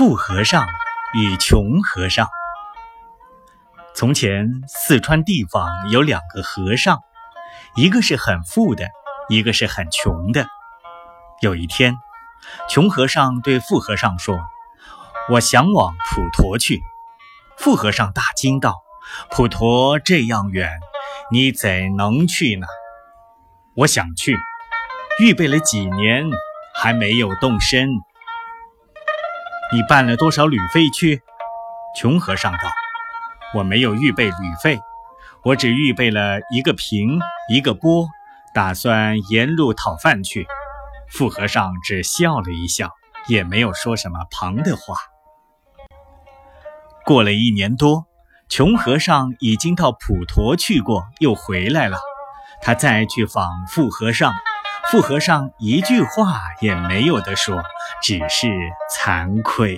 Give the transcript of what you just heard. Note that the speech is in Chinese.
富和尚与穷和尚。从前，四川地方有两个和尚，一个是很富的，一个是很穷的。有一天，穷和尚对富和尚说：“我想往普陀去。”富和尚大惊道：“普陀这样远，你怎能去呢？”“我想去，预备了几年，还没有动身。”你办了多少旅费去？穷和尚道：“我没有预备旅费，我只预备了一个瓶，一个钵，打算沿路讨饭去。”富和尚只笑了一笑，也没有说什么旁的话。过了一年多，穷和尚已经到普陀去过，又回来了。他再去访富和尚。富和尚一句话也没有的说，只是惭愧。